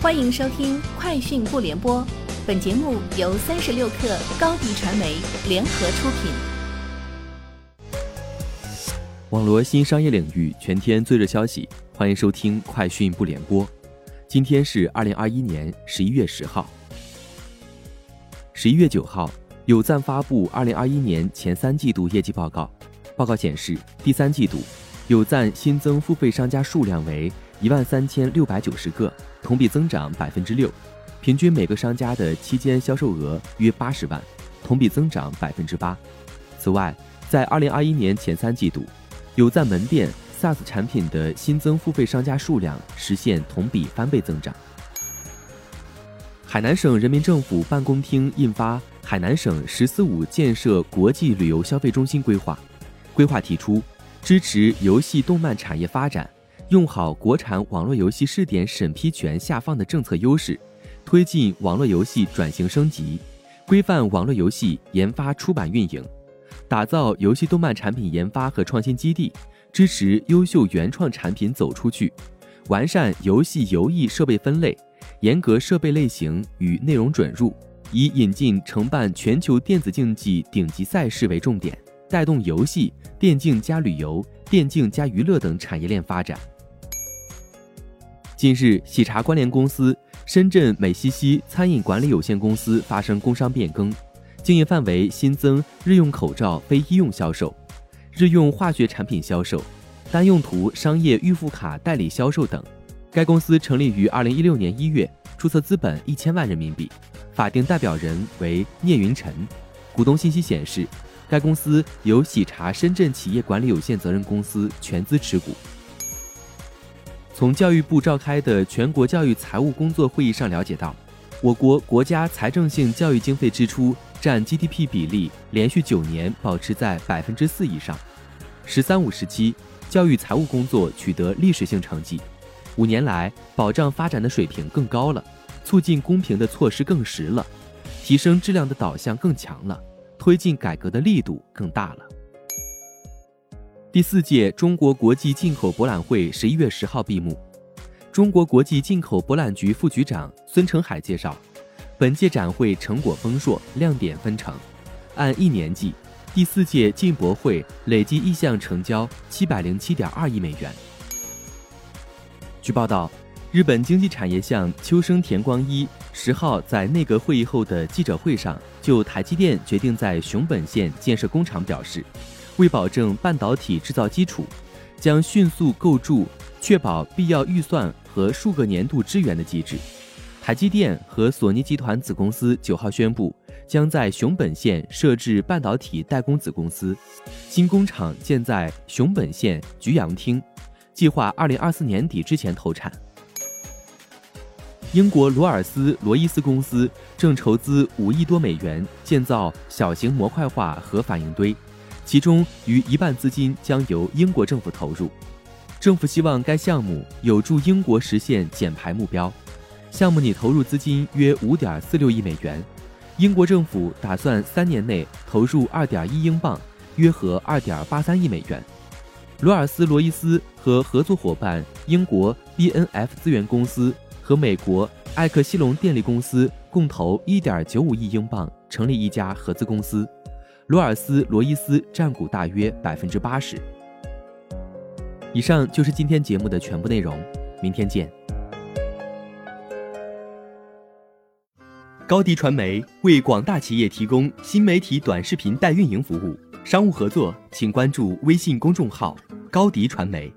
欢迎收听《快讯不联播》，本节目由三十六克高低传媒联合出品。网罗新商业领域全天最热消息，欢迎收听《快讯不联播》。今天是二零二一年十一月十号。十一月九号，有赞发布二零二一年前三季度业绩报告。报告显示，第三季度有赞新增付费商家数量为一万三千六百九十个，同比增长百分之六，平均每个商家的期间销售额约八十万，同比增长百分之八。此外，在二零二一年前三季度，有赞门店 SaaS 产品的新增付费商家数量实现同比翻倍增长。海南省人民政府办公厅印发《海南省“十四五”建设国际旅游消费中心规划》。规划提出，支持游戏动漫产业发展，用好国产网络游戏试点审批权下放的政策优势，推进网络游戏转型升级，规范网络游戏研发出版运营，打造游戏动漫产品研发和创新基地，支持优秀原创产品走出去，完善游戏游艺设备分类，严格设备类型与内容准入，以引进承办全球电子竞技顶级赛事为重点。带动游戏、电竞加旅游、电竞加娱乐等产业链发展。近日，喜茶关联公司深圳美西西餐饮管理有限公司发生工商变更，经营范围新增日用口罩非医用销售、日用化学产品销售、单用途商业预付卡代理销售等。该公司成立于二零一六年一月，注册资本一千万人民币，法定代表人为聂云辰。股东信息显示。该公司由喜茶深圳企业管理有限责任公司全资持股。从教育部召开的全国教育财务工作会议上了解到，我国国家财政性教育经费支出占 GDP 比例连续九年保持在百分之四以上。“十三五”时期，教育财务工作取得历史性成绩。五年来，保障发展的水平更高了，促进公平的措施更实了，提升质量的导向更强了。推进改革的力度更大了。第四届中国国际进口博览会十一月十号闭幕。中国国际进口博览局副局长孙成海介绍，本届展会成果丰硕，亮点纷呈。按一年计，第四届进博会累计意向成交七百零七点二亿美元。据报道。日本经济产业相秋生田光一十号在内阁会议后的记者会上，就台积电决定在熊本县建设工厂表示，为保证半导体制造基础，将迅速构筑确保必要预算和数个年度支援的机制。台积电和索尼集团子公司九号宣布，将在熊本县设置半导体代工子公司，新工厂建在熊本县菊阳町，计划二零二四年底之前投产。英国罗尔斯罗伊斯公司正筹资五亿多美元建造小型模块化核反应堆，其中逾一半资金将由英国政府投入。政府希望该项目有助英国实现减排目标。项目拟投入资金约五点四六亿美元，英国政府打算三年内投入二点一英镑，约合二点八三亿美元。罗尔斯罗伊斯和合作伙伴英国 B N F 资源公司。和美国艾克西隆电力公司共投1.95亿英镑，成立一家合资公司。罗尔斯罗伊斯占股大约百分之八十。以上就是今天节目的全部内容，明天见。高迪传媒为广大企业提供新媒体短视频代运营服务，商务合作请关注微信公众号高迪传媒。